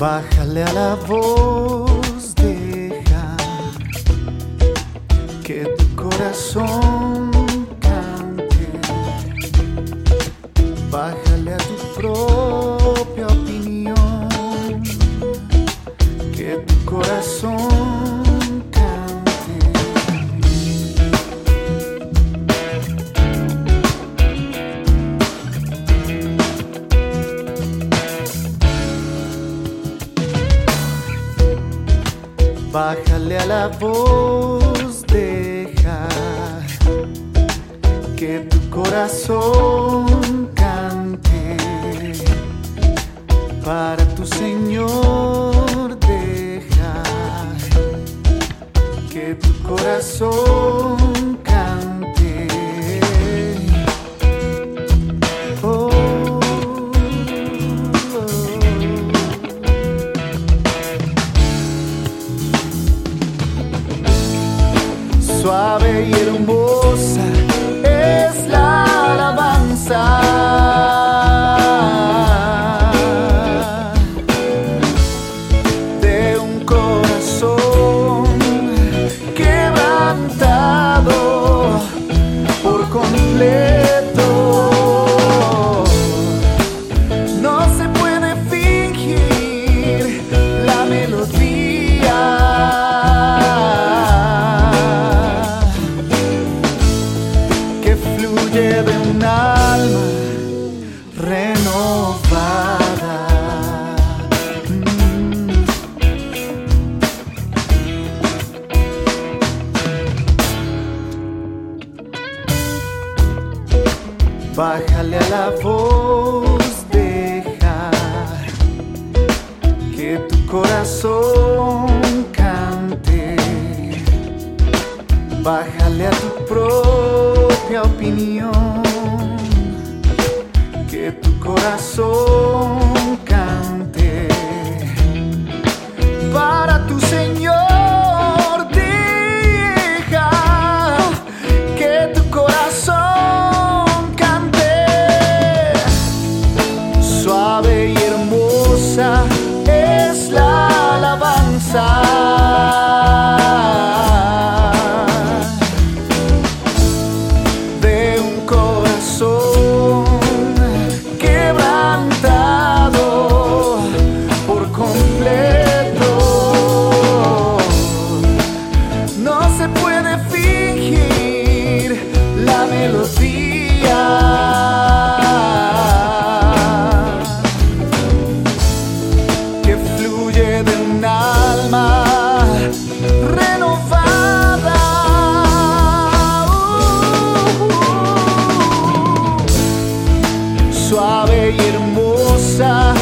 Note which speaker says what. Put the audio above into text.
Speaker 1: Bájale a la voz, deja que tu corazón cante. Bájale a tu propia Bájale a la voz, deja que tu corazón cante para tu Señor. Suave y hermosa es la alabanza de un alma renovada. Mm. Bájale a la voz, deja que tu corazón cante. Bájale a tu propia que tu corazón cante. Para tu Señor, que tu corazón cante. Suave y hermosa es la alabanza que fluye de un alma renovada. Oh, oh, oh, Suave y hermosa.